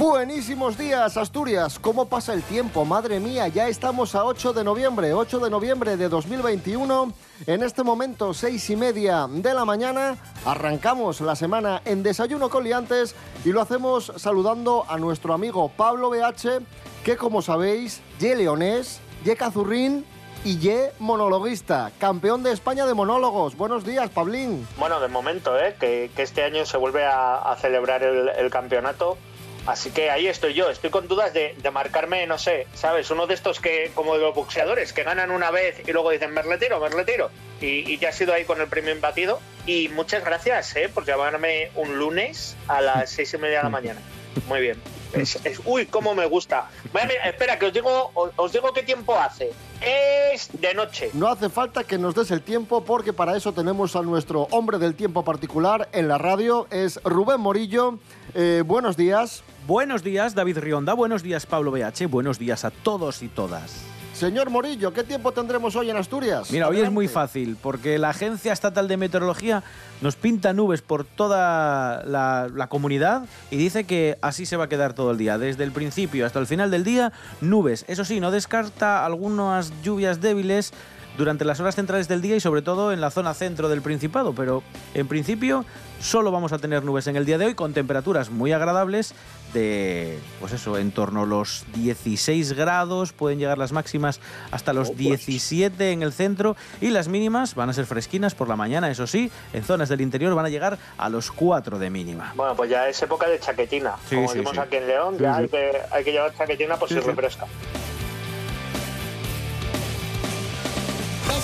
Buenísimos días, Asturias. ¿Cómo pasa el tiempo? Madre mía, ya estamos a 8 de noviembre, 8 de noviembre de 2021. En este momento, seis y media de la mañana, arrancamos la semana en Desayuno con Liantes y lo hacemos saludando a nuestro amigo Pablo BH, que como sabéis, ye leonés, ye cazurrín y ye monologuista, campeón de España de monólogos. Buenos días, Pablín. Bueno, de momento, ¿eh? que, este año se vuelve a, celebrar el, el campeonato. Así que ahí estoy yo, estoy con dudas de, de, marcarme, no sé, ¿sabes? Uno de estos que, como de los boxeadores, que ganan una vez y luego dicen, me retiro, me retiro. Y, y ya has ido ahí con el premio imbatido. Y muchas gracias, ¿eh? Por llamarme un lunes a las seis y media de la mañana. Muy bien. Es, es, uy, cómo me gusta. Bueno, mira, espera, que os digo, os, os digo qué tiempo hace. Es de noche. No hace falta que nos des el tiempo porque para eso tenemos a nuestro hombre del tiempo particular en la radio. Es Rubén Morillo. Eh, buenos días. Buenos días, David Rionda. Buenos días, Pablo BH. Buenos días a todos y todas. Señor Morillo, ¿qué tiempo tendremos hoy en Asturias? Mira, Adelante. hoy es muy fácil, porque la Agencia Estatal de Meteorología nos pinta nubes por toda la, la, comunidad y dice que así se va a quedar todo el día. Desde el principio hasta el final del día, nubes. Eso sí, no descarta algunas lluvias débiles durante las horas centrales del día y sobre todo en la zona centro del Principado, pero en principio solo vamos a tener nubes en el día de hoy con temperaturas muy agradables de, pues eso, en torno a los 16 grados, pueden llegar las máximas hasta los 17 en el centro y las mínimas van a ser fresquinas por la mañana, eso sí, en zonas del interior van a llegar a los 4 de mínima. Bueno, pues ya es época de chaquetina, sí, como sí, decimos sí. aquí en León, ya hay que, hay que llevar chaquetina por si refresca.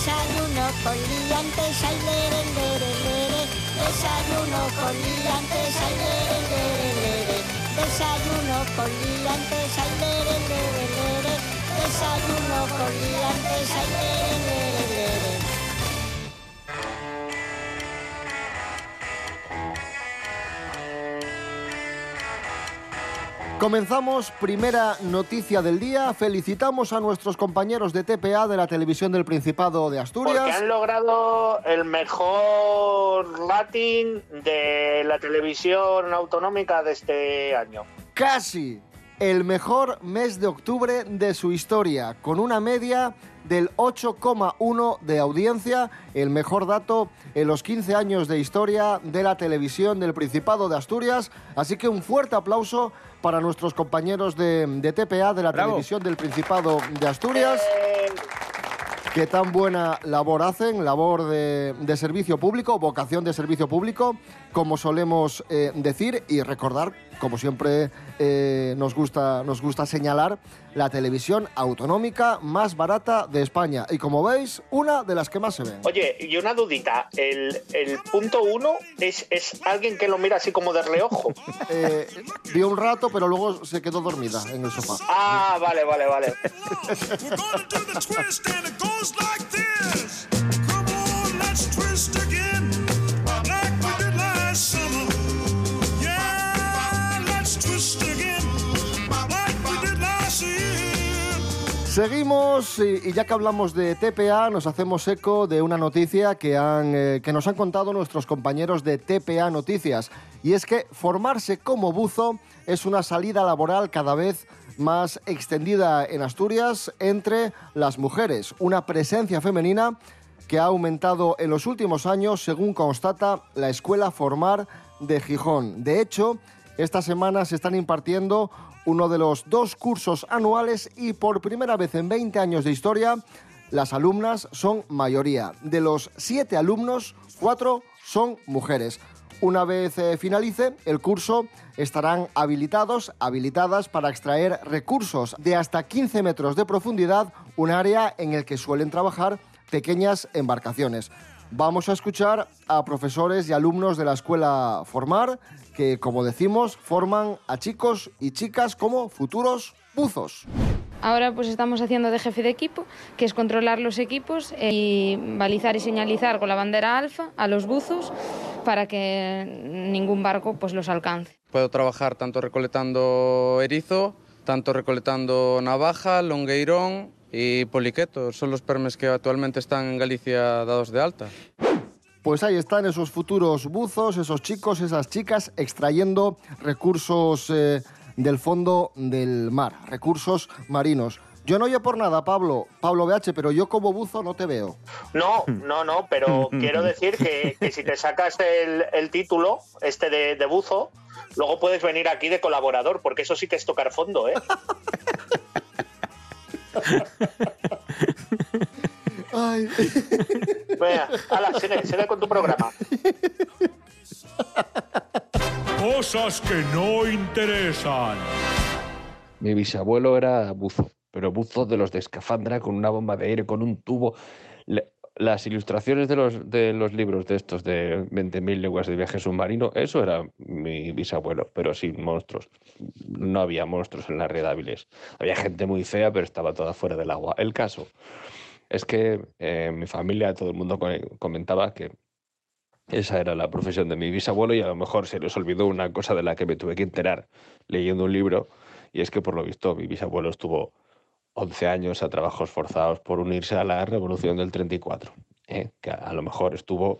Desayuno con liantes, ay, lere, lere, lere. Desayuno con liantes, ay, lere, lere, lere. Desayuno con liantes, ay, lere, lere, lere. Desayuno con liantes, ay, lere, lere. Comenzamos, primera noticia del día. Felicitamos a nuestros compañeros de TPA de la televisión del Principado de Asturias. Porque han logrado el mejor rating de la televisión autonómica de este año. Casi el mejor mes de octubre de su historia, con una media del 8,1 de audiencia, el mejor dato en los 15 años de historia de la televisión del Principado de Asturias. Así que un fuerte aplauso para nuestros compañeros de, de TPA de la Bravo. televisión del Principado de Asturias. Eh, que tan buena labor hacen, labor de, de, servicio público, vocación de servicio público, como solemos eh, decir y recordar, como siempre eh, nos, gusta, nos gusta señalar, la televisión autonómica más barata de España. Y como veis, una de las que más se ven. Oye, y una dudita, el, el punto uno es, es, alguien que lo mira así como de reojo. Eh, vio un rato, pero luego se quedó dormida en el sofá. Ah, vale, vale, vale. Seguimos y, ya que hablamos de TPA, nos hacemos eco de una noticia que, han, eh, que nos han contado nuestros compañeros de TPA Noticias. Y es que formarse como buzo es una salida laboral cada vez más extendida en Asturias entre las mujeres, una presencia femenina que ha aumentado en los últimos años, según constata la Escuela Formar de Gijón. De hecho, esta semana se están impartiendo uno de los dos cursos anuales y por primera vez en 20 años de historia, las alumnas son mayoría. De los siete alumnos, cuatro son mujeres. Una vez eh, finalice el curso, estarán habilitados, habilitadas para extraer recursos de hasta 15 metros de profundidad, un área en el que suelen trabajar pequeñas embarcaciones. Vamos a escuchar a profesores y alumnos de la escuela Formar, que, como decimos, forman a chicos y chicas como futuros buzos. Ahora pues estamos haciendo de jefe de equipo, que es controlar los equipos y balizar y señalizar con la bandera alfa a los buzos para que ningún barco pues los alcance. Puedo trabajar tanto recolectando erizo, tanto recolectando navaja, longueirón y poliqueto. Son los permes que actualmente están en Galicia dados de alta. Pues ahí están esos futuros buzos, esos chicos, esas chicas, extrayendo recursos eh, del fondo del mar, recursos marinos. Yo no oye por nada, Pablo, Pablo BH, pero yo como buzo no te veo. No, no, no, pero quiero decir que, que si te sacas el, el título, este de, de buzo, luego puedes venir aquí de colaborador, porque eso sí que es tocar fondo, ¿eh? Ay. Venga, hala, sigue, sigue con tu programa. Cosas que no interesan. Mi bisabuelo era buzo, pero buzo de los de escafandra con una bomba de aire, con un tubo. Le- las ilustraciones de los, de los libros de estos de 20.000 leguas de viaje submarino, eso era mi bisabuelo, pero sin monstruos. No había monstruos en las red hábiles. Había gente muy fea, pero estaba toda fuera del agua. El caso es que eh, mi familia todo el mundo co- comentaba que esa era la profesión de mi bisabuelo y a lo mejor se les olvidó una cosa de la que me tuve que enterar leyendo un libro y es que por lo visto mi bisabuelo estuvo 11 años a trabajos forzados por unirse a la revolución del 34, ¿eh? que a lo mejor estuvo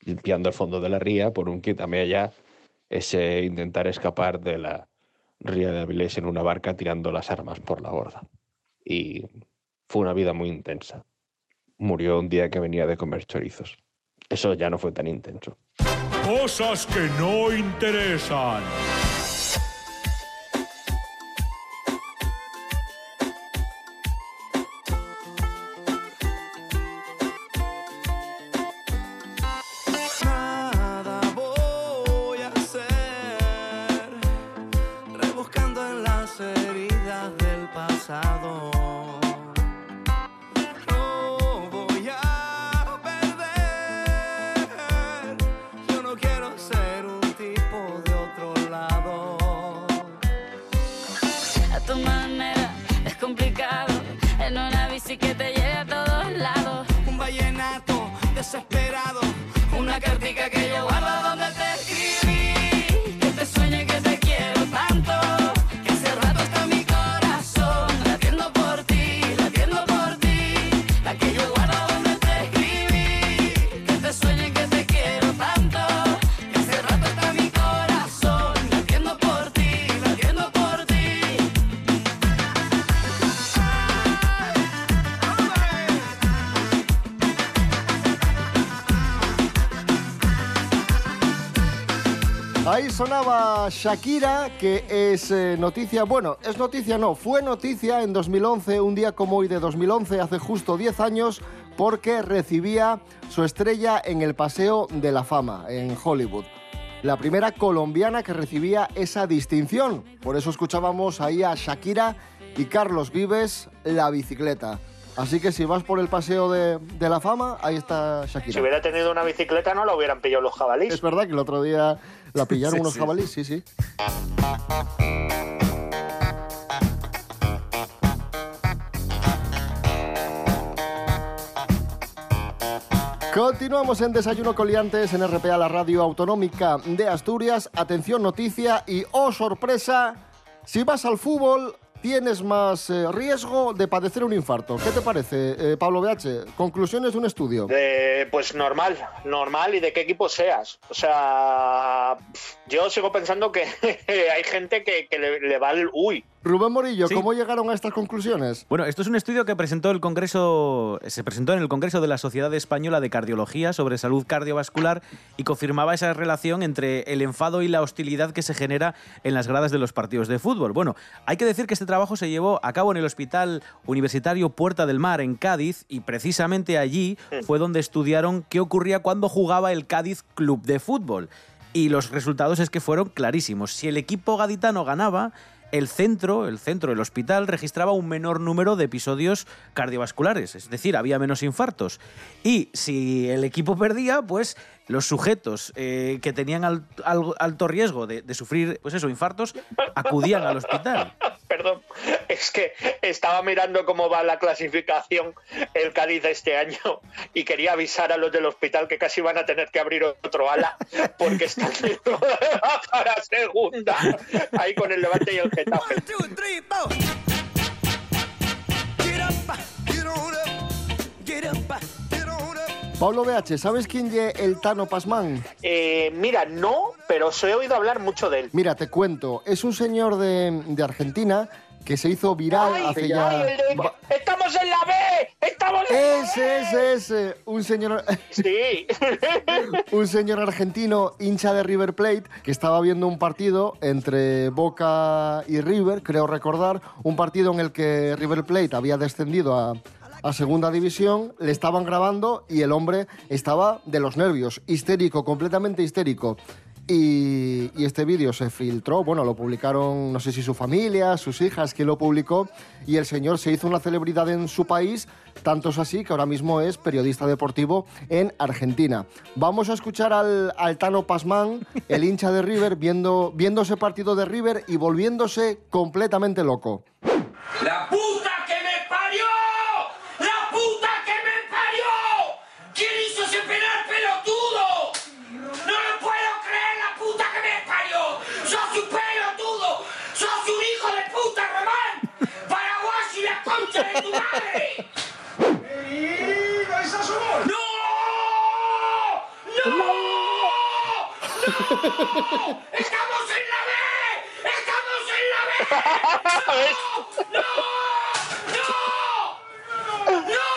limpiando el fondo de la ría por un allá, ese intentar escapar de la ría de Avilés en una barca tirando las armas por la borda. Y fue una vida muy intensa. Murió un día que venía de comer chorizos. Eso ya no fue tan intenso. Cosas que no interesan. A tu sonaba Shakira, que es eh, noticia, bueno, es noticia no, fue noticia en 2011, un día como hoy de 2011, hace justo 10 años, porque recibía su estrella en el Paseo de la Fama, en Hollywood. La primera colombiana que recibía esa distinción. Por eso escuchábamos ahí a Shakira y Carlos Vives, la bicicleta. Así que si vas por el Paseo de, de la Fama, ahí está Shakira. Si hubiera tenido una bicicleta no la hubieran pillado los jabalíes. Es verdad que el otro día la pillaron Sí, unos sí. jabalíes, sí, sí. Continuamos en Desayuno Coliantes en RPA, la radio autonómica de Asturias. Atención, noticia y oh sorpresa, si vas al fútbol tienes más eh, riesgo de padecer un infarto. ¿Qué te parece, eh, Pablo BH? Conclusiones de un estudio. De, pues normal, normal y de qué equipo seas. O sea, yo sigo pensando que hay gente que, que le, le va el uy. Rubén Morillo, Sí. ¿cómo llegaron a estas conclusiones? Bueno, esto es un estudio que presentó el Congreso, se presentó en el Congreso de la Sociedad Española de Cardiología sobre salud cardiovascular y confirmaba esa relación entre el enfado y la hostilidad que se genera en las gradas de los partidos de fútbol. Bueno, hay que decir que este trabajo se llevó a cabo en el Hospital Universitario Puerta del Mar en Cádiz y precisamente allí fue donde estudiaron qué ocurría cuando jugaba el Cádiz Club de Fútbol. Y los resultados es que fueron clarísimos. Si el equipo gaditano ganaba, el centro, el centro del hospital, registraba un menor número de episodios cardiovasculares, es decir, había menos infartos. Y si el equipo perdía, pues los sujetos eh, que tenían al- al- alto riesgo de, de sufrir, pues eso, infartos, acudían al hospital. Perdón, es que estaba mirando cómo va la clasificación el Cádiz este año y quería avisar a los del hospital que casi van a tener que abrir otro ala porque están para segunda ahí con el Levante y el Getafe. Pablo BH, ¿sabes quién es el Tano Pasman? Eh, mira, no, pero os he oído hablar mucho de él. Mira, te cuento, es un señor de, de Argentina que se hizo viral Ay, hace ay, ya... el de- va- ¡Estamos en la B! ¡Estamos en la Ese, ese, ese, un señor, Sí. un señor argentino hincha de River Plate que estaba viendo un partido entre Boca y River, creo recordar, un partido en el que River Plate había descendido a, a segunda división, le estaban grabando y el hombre estaba de los nervios, histérico, completamente histérico. Y, este vídeo se filtró, bueno, lo publicaron, no sé si su familia, sus hijas, quien lo publicó, y el señor se hizo una celebridad en su país, tanto es así que ahora mismo es periodista deportivo en Argentina. Vamos a escuchar al, Tano Pasman, el hincha de River, viendo, ese partido de River y volviéndose completamente loco. ¡La puta que me parió! ¡La puta que me parió! ¿Quién hizo ese penal pelotudo? ¡No lo puedo creer, la puta que me parió! ¡Sos un pelotudo! ¡Sos un hijo de puta, Román! ¡Paraguay y la concha de tu madre! ¡No! ¡No! ¡No! ¡Estamos en la B! ¡Estamos en la B! ¡No! ¡No! ¡No!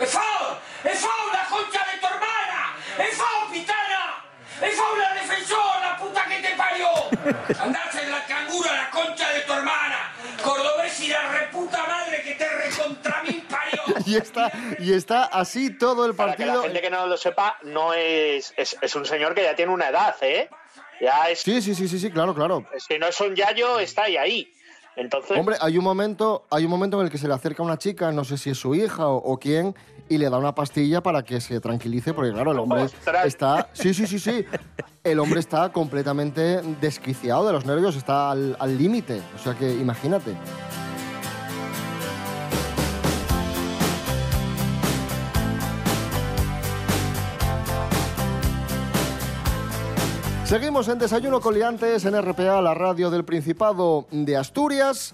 ¡Es foul! ¡Es foul la concha de tu hermana! ¡Es foul, pitana! ¡Es foul la defensor, la puta que te parió! ¡Andás en la canguro a la concha de tu hermana! ¡Cordobés y la reputa madre que te recontra mí parió! Y está, y está así todo el Para que la partido. gente que no lo sepa, no es, es, es un señor que ya tiene una edad, ¿eh? Ya es, Sí, sí, sí, sí, sí, claro, claro. si no es un yayo, está ahí, ahí. Entonces, Hombre, hay un momento, hay un momento en el que se le acerca una chica, no sé si es su hija o, o quién, y le da una pastilla para que se tranquilice, porque claro, el hombre Ostras. está, sí, sí, sí, sí, el hombre está completamente desquiciado de los nervios, está al al límite, o sea que imagínate. Seguimos en Desayuno con Liantes en RPA, la radio del Principado de Asturias.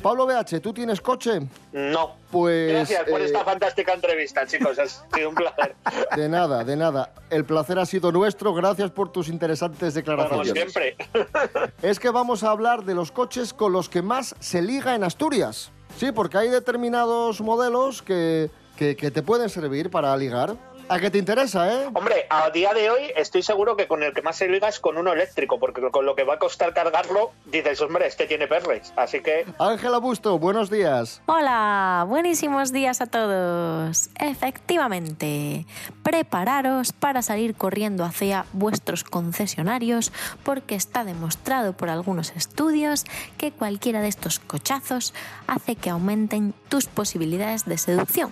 Pablo BH, ¿tú tienes coche? no. Pues Gracias por eh, esta fantástica entrevista, chicos. Ha sido un placer. de nada, de nada. El placer ha sido nuestro. Gracias por tus interesantes Como declaraciones. siempre. Es que vamos a hablar de los coches con los que más se liga en Asturias. Sí, porque hay determinados modelos que, que, que te pueden servir para ligar. ¿A qué te interesa, eh? Hombre, a día de hoy estoy seguro que con el que más se liga es con uno eléctrico, porque con lo que va a costar cargarlo, dices, hombre, este tiene perres. Así que Ángela Busto, buenos días. Hola, buenísimos días a todos. Efectivamente, prepararos para salir corriendo hacia vuestros concesionarios porque está demostrado por algunos estudios que cualquiera de estos cochazos hace que aumenten tus posibilidades de seducción.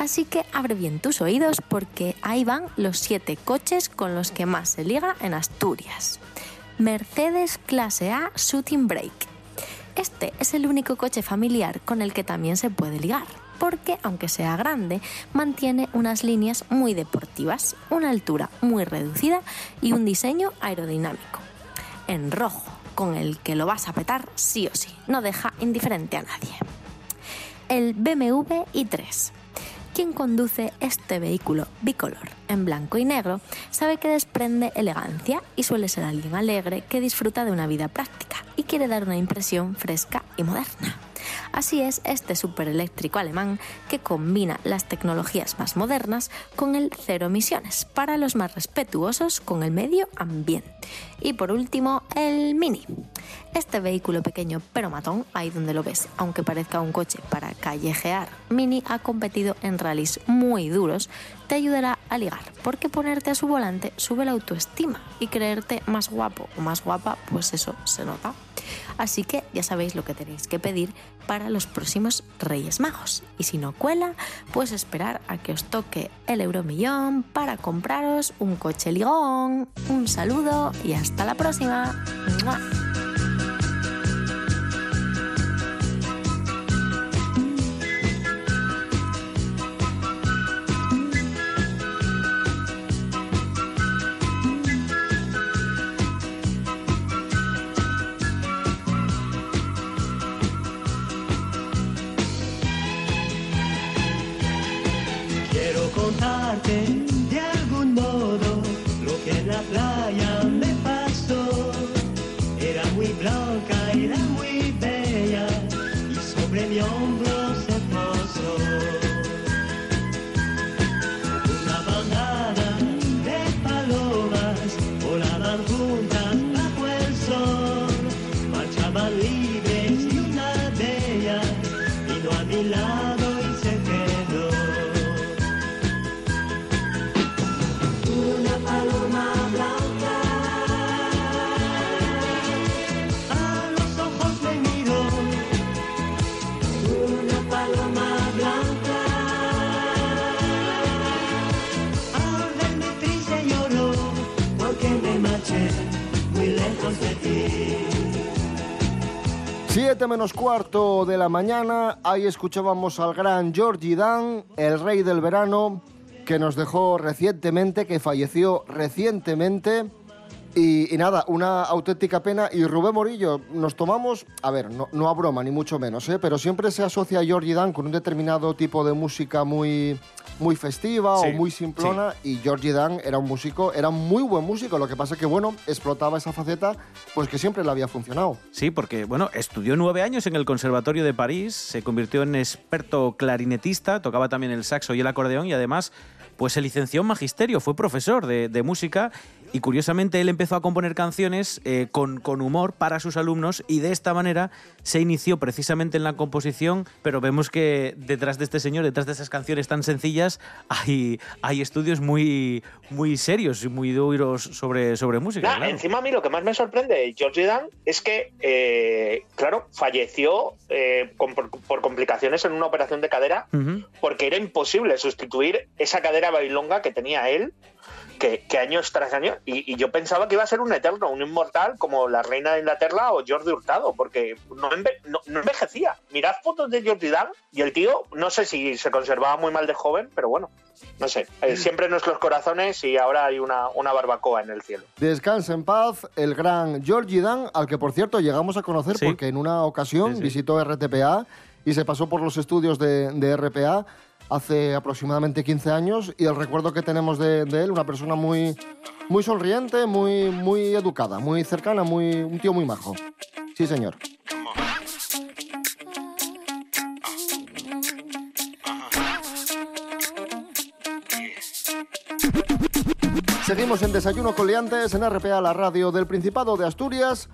Así que abre bien tus oídos porque ahí van los siete coches con los que más se liga en Asturias. Mercedes Clase A Shooting Brake. Este es el único coche familiar con el que también se puede ligar, porque aunque sea grande, mantiene unas líneas muy deportivas, una altura muy reducida y un diseño aerodinámico. En rojo, con el que lo vas a petar sí o sí, no deja indiferente a nadie. El BMW i3. Quien conduce este vehículo bicolor en blanco y negro sabe que desprende elegancia y suele ser alguien alegre que disfruta de una vida práctica y quiere dar una impresión fresca y moderna. Así es este supereléctrico alemán que combina las tecnologías más modernas con el cero emisiones para los más respetuosos con el medio ambiente. Y por último, el Mini. Este vehículo pequeño pero matón, ahí donde lo ves, aunque parezca un coche para callejear, Mini ha competido en rallies muy duros, te ayudará a ligar, porque ponerte a su volante sube la autoestima y creerte más guapo o más guapa, pues eso se nota. Así que ya sabéis lo que tenéis que pedir para los próximos Reyes Magos. Y si no cuela, pues esperar a que os toque el euromillón para compraros un coche ligón. Un saludo y hasta la próxima. 7 menos cuarto de la mañana, ahí escuchábamos al gran Georgie Dan, el rey del verano, que nos dejó recientemente, que falleció recientemente. Y, y nada, una auténtica pena. Y Rubén Morillo, nos tomamos, a ver, no, no a broma, ni mucho menos, ¿eh? pero siempre se asocia a Georgie Dan con un determinado tipo de música muy, muy festiva Sí, o muy simplona. Y Georgie Dan era un músico, era un muy buen músico. Lo que pasa que, bueno, explotaba esa faceta, pues que siempre le había funcionado. Sí, porque bueno, estudió nueve años en el Conservatorio de París, se convirtió en experto clarinetista, tocaba también el saxo y el acordeón y además pues se licenció en magisterio, fue profesor de, de música y curiosamente él empezó a componer canciones eh, con, con humor para sus alumnos y de esta manera se inició precisamente en la composición, pero vemos que detrás de este señor, detrás de esas canciones tan sencillas, hay, hay estudios muy, muy serios y muy duros sobre, sobre música. Nah, claro. Encima a mí lo que más me sorprende de George Dan es que, eh, claro, falleció eh, con- por, por complicaciones en una operación de cadera Ujú. porque era imposible sustituir esa cadera bailonga que tenía él, que, que años tras años, y, y yo pensaba que iba a ser un eterno, un inmortal como la reina de Inglaterra o Jordi Hurtado, porque no, enve- no- no envejecía. Mirad fotos de Jordi Dan y el tío, no sé si se conservaba muy mal de joven, pero bueno, no sé, eh, siempre en nuestros corazones y ahora hay una, una barbacoa en el cielo. Descansa en paz el gran Georgie Dan, al que por cierto llegamos a conocer Sí. porque en una ocasión Sí, sí. visitó RTPA y se pasó por los estudios de, de RPA hace aproximadamente 15 años y el recuerdo que tenemos de, él, una persona muy, muy sonriente, muy, muy educada, muy cercana, muy, un tío muy majo. Sí, señor. Seguimos en Desayuno Coliantes en RPA, la radio del Principado de Asturias.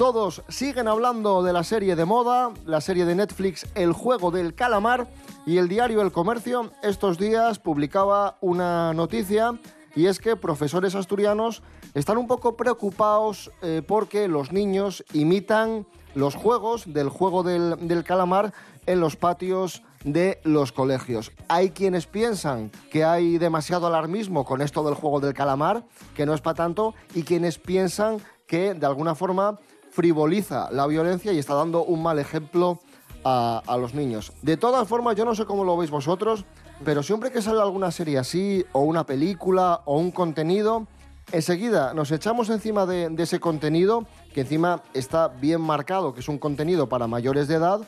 Todos siguen hablando de la serie de moda, la serie de Netflix El Juego del Calamar y el diario El Comercio estos días publicaba una noticia y es que profesores asturianos están un poco preocupados eh, porque los niños imitan los juegos del juego del, del calamar en los patios de los colegios. Hay quienes piensan que hay demasiado alarmismo con esto del juego del calamar, que no es para tanto, y quienes piensan que de alguna forma frivoliza la violencia y está dando un mal ejemplo a, los niños. De todas formas, yo no sé cómo lo veis vosotros, pero siempre que sale alguna serie así, o una película, o un contenido, enseguida nos echamos encima de, de ese contenido, que encima está bien marcado, que es un contenido para mayores de edad,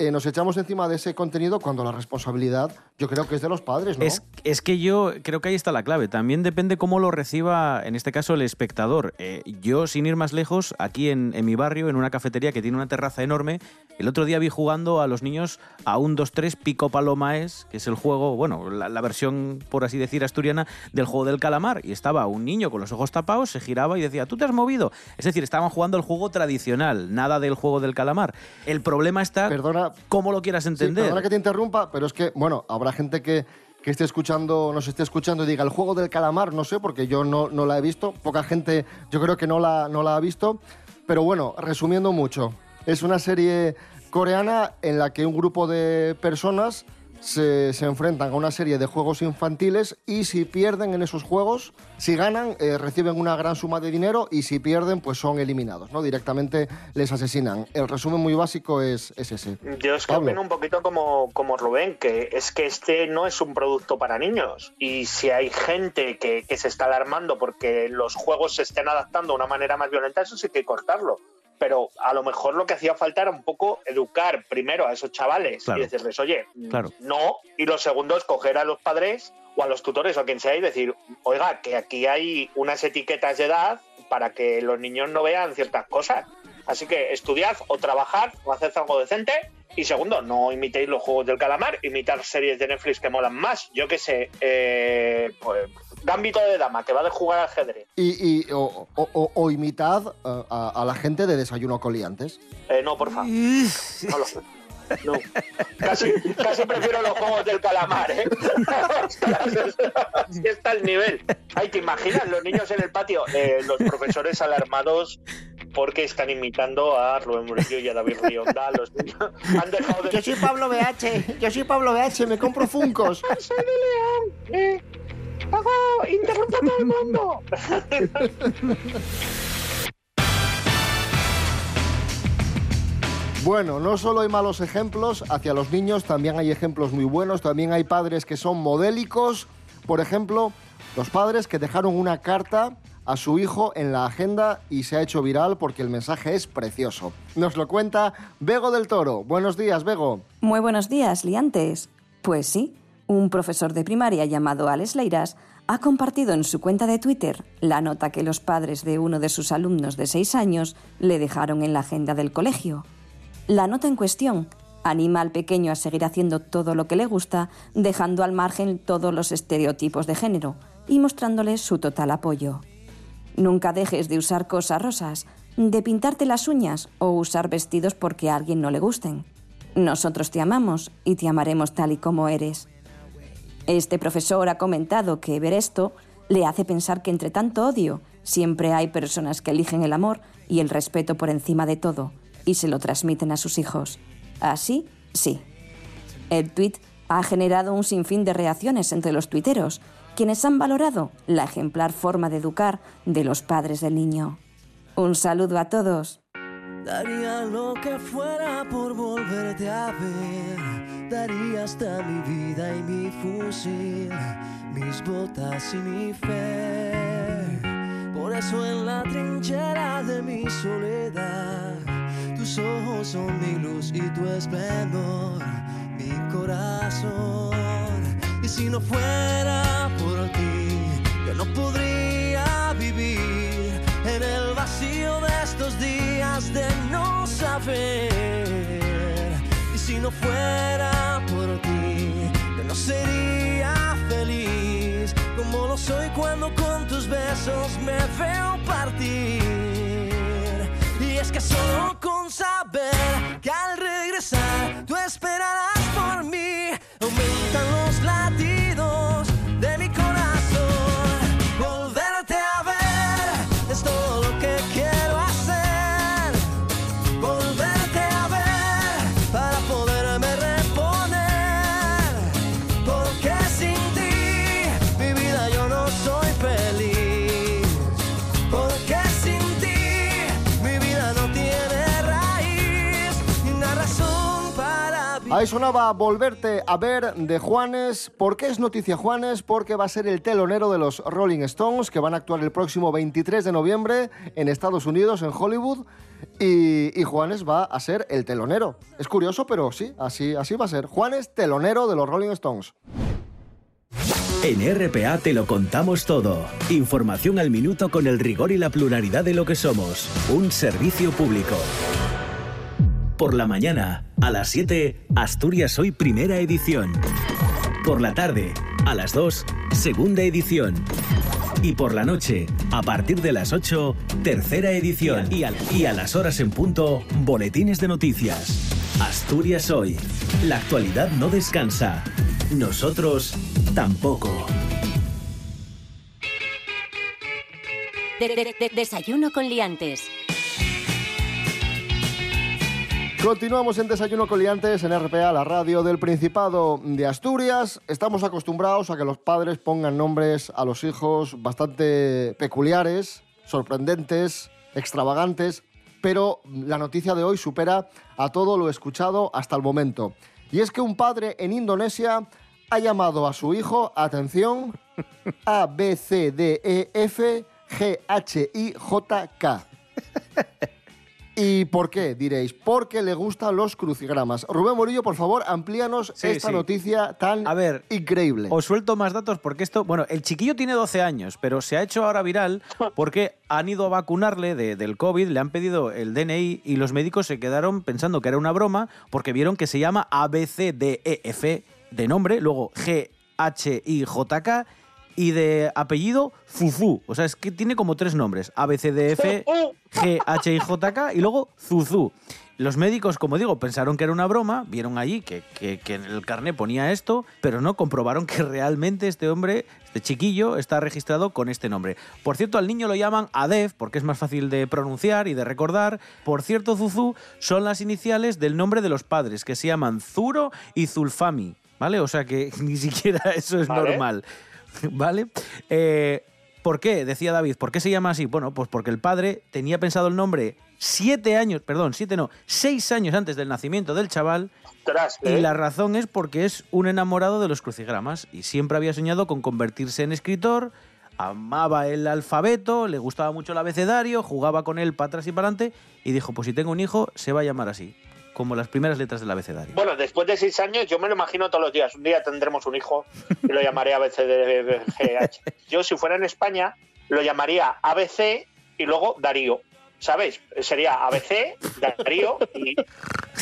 eh, nos echamos encima de ese contenido cuando la responsabilidad yo creo que es de los padres, ¿no? Es, es que yo creo que ahí está la clave. También depende cómo lo reciba, en este caso, el espectador. Eh, yo, sin ir más lejos, aquí en, en mi barrio, en una cafetería que tiene una terraza enorme, el otro día vi jugando a los niños a un 2-3 Pico Palomaes, que es el juego, bueno, la, la versión, por así decir, asturiana del juego del calamar. Y estaba un niño con los ojos tapados, se giraba y decía, ¿tú te has movido? Es decir, estaban jugando el juego tradicional, nada del juego del calamar. El problema está Perdona, cómo lo quieras Sí, entender. perdona que te interrumpa, pero es que, bueno, habrá gente que, que esté escuchando, nos esté escuchando y diga, el juego del calamar, no sé, porque yo no, no la he visto, poca gente yo creo que no la, no la ha visto, pero bueno, resumiendo mucho, es una serie coreana en la que un grupo de personas se, se enfrentan a una serie de juegos infantiles y si pierden en esos juegos, si ganan, eh, reciben una gran suma de dinero y si pierden, pues son eliminados, ¿no? Directamente les asesinan. El resumen muy básico es, es ese. Yo es que opino un poquito como, como Rubén, que es que este no es un producto para niños. Y si hay gente que, que se está alarmando porque los juegos se estén adaptando de una manera más violenta, eso sí que hay que cortarlo. Pero a lo mejor lo que hacía falta era un poco educar primero a esos chavales Claro. y decirles, oye, Claro. no. Y los segundos, coger a los padres o a los tutores o a quien sea y decir, oiga, que aquí hay unas etiquetas de edad para que los niños no vean ciertas cosas. Así que estudiad o trabajad o haced algo decente. Y segundo, no imitéis los juegos del calamar, imitar series de Netflix que molan más. Yo qué sé, eh, pues, Gambito de Dama, que va de jugar al ajedrez. Y, y- o, o- o- o imitad eh, a, a la gente de Desayuno Coliantes. Eh, no, por favor. No lo- no. Casi, casi prefiero los juegos del calamar, ¿eh? Así está el nivel. Ay, ¿te imaginas los niños en el patio? Eh, los profesores alarmados porque están imitando a Rubén Murillo y a David Rionda. Los niños han dejado de... Yo soy Pablo BH, yo soy Pablo BH, me compro Funcos. ¡Soy de León! ¡Eh! ¡Hago! ¡Interrumpa a todo el mundo! Bueno, no solo hay malos ejemplos hacia los niños, también hay ejemplos muy buenos, también hay padres que son modélicos. Por ejemplo, los padres que dejaron una carta a su hijo en la agenda y se ha hecho viral porque el mensaje es precioso. Nos lo cuenta Bego del Toro. Buenos días, Bego. Muy buenos días, liantes. Pues sí, un profesor de primaria llamado Alex Leiras ha compartido en su cuenta de Twitter la nota que los padres de uno de sus alumnos de 6 años le dejaron en la agenda del colegio. La nota en cuestión anima al pequeño a seguir haciendo todo lo que le gusta, dejando al margen todos los estereotipos de género y mostrándole su total apoyo. Nunca dejes de usar cosas rosas, de pintarte las uñas o usar vestidos porque a alguien no le gusten. Nosotros te amamos y te amaremos tal y como eres. Este profesor ha comentado que ver esto le hace pensar que entre tanto odio siempre hay personas que eligen el amor y el respeto por encima de todo y se lo transmiten a sus hijos. Así, sí. El tuit ha generado un sinfín de reacciones entre los tuiteros, quienes han valorado la ejemplar forma de educar de los padres del niño. Un saludo a todos. Daría lo que fuera por volverte a ver. Daría hasta mi vida y mi fusil, mis botas y mi fe. Por eso en la trinchera de mi soledad, tus ojos son mi luz y tu esplendor, mi corazón. Si no fuera por ti, yo no podría vivir en el vacío de estos días de no saber. Y si no fuera por ti, yo no sería feliz como lo soy cuando con tus besos me veo partir. Y es que solo con saber que al regresar tú esperarás por mí, Ahí sonaba Volverte a ver de Juanes. ¿Por qué es noticia Juanes? Porque va a ser el telonero de los Rolling Stones, que van a actuar el próximo 23 de noviembre en Estados Unidos, en Hollywood. Y, Juanes va a ser el telonero. Es curioso, pero sí, así, así va a ser. Juanes, telonero de los Rolling Stones. En RPA te lo contamos todo. Información al minuto con el rigor y la pluralidad de lo que somos. Un servicio público. Por la mañana, a las 7, Asturias Hoy Primera Edición. Por la tarde, a las 2, Segunda Edición. Y por la noche, a partir de las 8, Tercera Edición. Y a, las horas en punto, Boletines de Noticias. Asturias Hoy. La actualidad no descansa. Nosotros tampoco. De- de- de- desayuno con liantes. Continuamos en Desayuno Coliantes en RPA, la radio del Principado de Asturias. Estamos acostumbrados a que los padres pongan nombres a los hijos bastante peculiares, sorprendentes, extravagantes, pero la noticia de hoy supera a todo lo escuchado hasta el momento. Y es que un padre en Indonesia ha llamado a su hijo, atención, A, B, C, D, E, F, G, H, I, J, K. ¿Y por qué? Diréis, porque le gustan los crucigramas. Rubén Morillo, por favor, amplíanos Sí, esta sí. noticia tan A ver, increíble. Os suelto más datos porque esto, bueno, el chiquillo tiene 12 años, pero se ha hecho ahora viral porque han ido a vacunarle de- del COVID, le han pedido el DNI y los médicos se quedaron pensando que era una broma porque vieron que se llama ABCDEF de nombre, luego GHIJK y de apellido Zuzu. O sea, es que tiene como tres nombres. ABCDF, GHIJK y luego Zuzu. Los médicos, como digo, pensaron que era una broma, vieron allí que, que- que en el carné ponía esto, pero no comprobaron que realmente este hombre, este chiquillo, está registrado con este nombre. Por cierto, al niño lo llaman Adef porque es más fácil de pronunciar y de recordar. Por cierto, Zuzu son las iniciales del nombre de los padres, que se llaman Zuro y Zulfami, ¿vale? O sea que ni siquiera eso es Vale. normal. ¿Vale? Eh, por qué? Decía David, ¿por qué se llama así? Bueno, pues porque el padre tenía pensado el nombre siete años, perdón, siete no, seis años antes del nacimiento del chaval. Y ¿eh? la razón es porque es un enamorado de los crucigramas y siempre había soñado con convertirse en escritor, amaba el alfabeto, le gustaba mucho el abecedario, jugaba con él para atrás y para adelante y dijo, pues si tengo un hijo, se va a llamar así, como las primeras letras del abecedario. Bueno, después de seis años, yo me lo imagino todos los días. Un día tendremos un hijo y lo llamaré ABCDGH. Yo, si fuera en España, lo llamaría ABC y luego Darío. ¿Sabes? Sería ABC, Darío y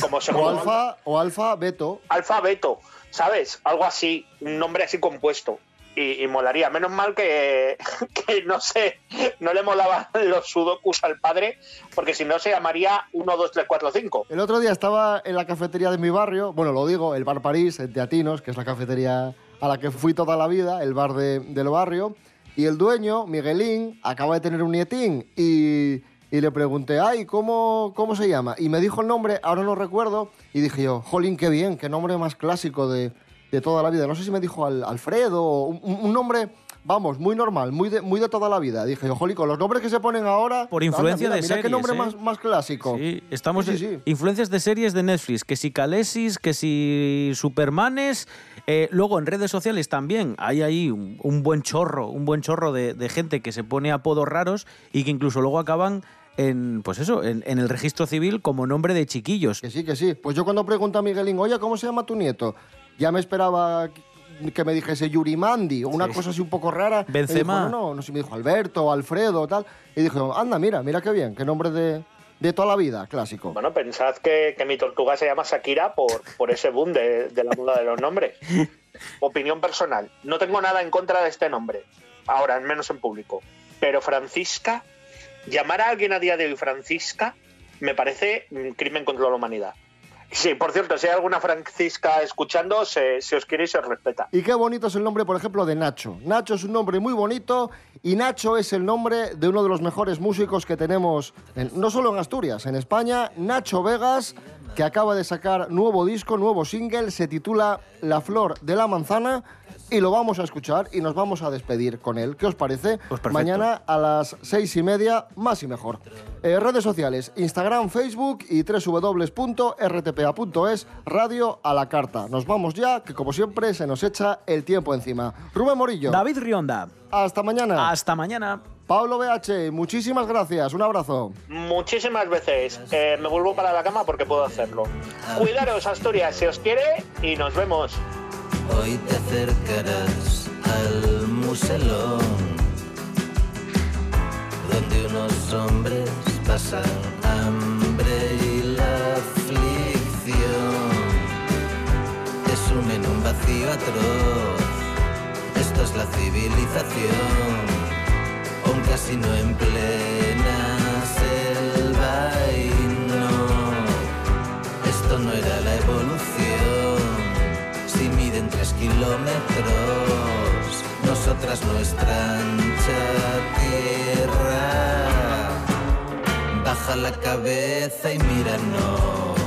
como O segundo alfa, o alfa, beto. alfabeto, ¿sabes? Algo así, un nombre así compuesto. Y, molaría. Menos mal que, que no sé, no le molaban los sudokus al padre, porque si no se llamaría 1, 2, 3, 4, 5. El otro día estaba en la cafetería de mi barrio, bueno, lo digo, el Bar París, en Teatinos, que es la cafetería a la que fui toda la vida, el bar de- del barrio, y el dueño, Miguelín, acaba de tener un nietín y, y le pregunté, ay, ¿cómo, ¿cómo se llama? Y me dijo el nombre, ahora no recuerdo, y dije yo, jolín, qué bien, qué nombre más clásico de, de toda la vida. No sé si me dijo Al- Alfredo, un, nombre... Vamos, muy normal, muy de, muy de toda la vida. Dije, yo, jolín, con los nombres que se ponen ahora... Por anda, influencia mira, de mira qué series, nombre ¿eh? más, más clásico. Sí, estamos Sí, sí, sí. influencias de series de Netflix, que si Calesis, que si Supermanes, eh, luego en redes sociales también hay ahí un, un buen chorro, un buen chorro de, de gente que se pone apodos raros y que incluso luego acaban en, pues eso, en, en el registro civil como nombre de chiquillos. Que sí, que sí. Pues yo cuando pregunto a Miguelín, oye, ¿cómo se llama tu nieto? Ya me esperaba que me dijese Yurimandi o una Sí. cosa así un poco rara. Benzema. dijo, no, no, no sé, me dijo Alberto, Alfredo, tal. Y dijo, anda, mira, mira qué bien, qué nombre de, de toda la vida, clásico. Bueno, pensad que, que mi tortuga se llama Shakira por, por ese boom de, de la moda de los nombres. Opinión personal. No tengo nada en contra de este nombre. Ahora, al menos en público. Pero Francisca, llamar a alguien a día de hoy Francisca, me parece un crimen contra la humanidad. Sí, por cierto, si hay alguna Francisca escuchando, se, si os quiere se os respeta. Y qué bonito es el nombre, por ejemplo, de Nacho. Nacho es un nombre muy bonito y Nacho es el nombre de uno de los mejores músicos que tenemos, en- no solo en Asturias, en España, Nacho Vegas, que acaba de sacar nuevo disco, nuevo single, se titula La Flor de la Manzana y lo vamos a escuchar y nos vamos a despedir con él. ¿Qué os parece? perfecto. Mañana a las seis y media, más y mejor. Eh, redes sociales, Instagram, Facebook y www.rtpa.es, radio a la carta. Nos vamos ya, que como siempre se nos echa el tiempo encima. Rubén Morillo. David Rionda. Hasta mañana. Hasta mañana. Pablo BH, muchísimas gracias. Un abrazo. Muchísimas veces eh, me vuelvo para la cama porque puedo hacerlo. Cuidaros, Asturias, si os quiere, y nos vemos. Hoy te acercarás al muselón, donde unos hombres pasan hambre y la aflicción. Te sumen un vacío atroz, esto es la civilización. Un casino en plena selva y no, esto no era la evolución. Si miden tres kilómetros, nosotras nuestra ancha tierra. Baja la cabeza y míranos.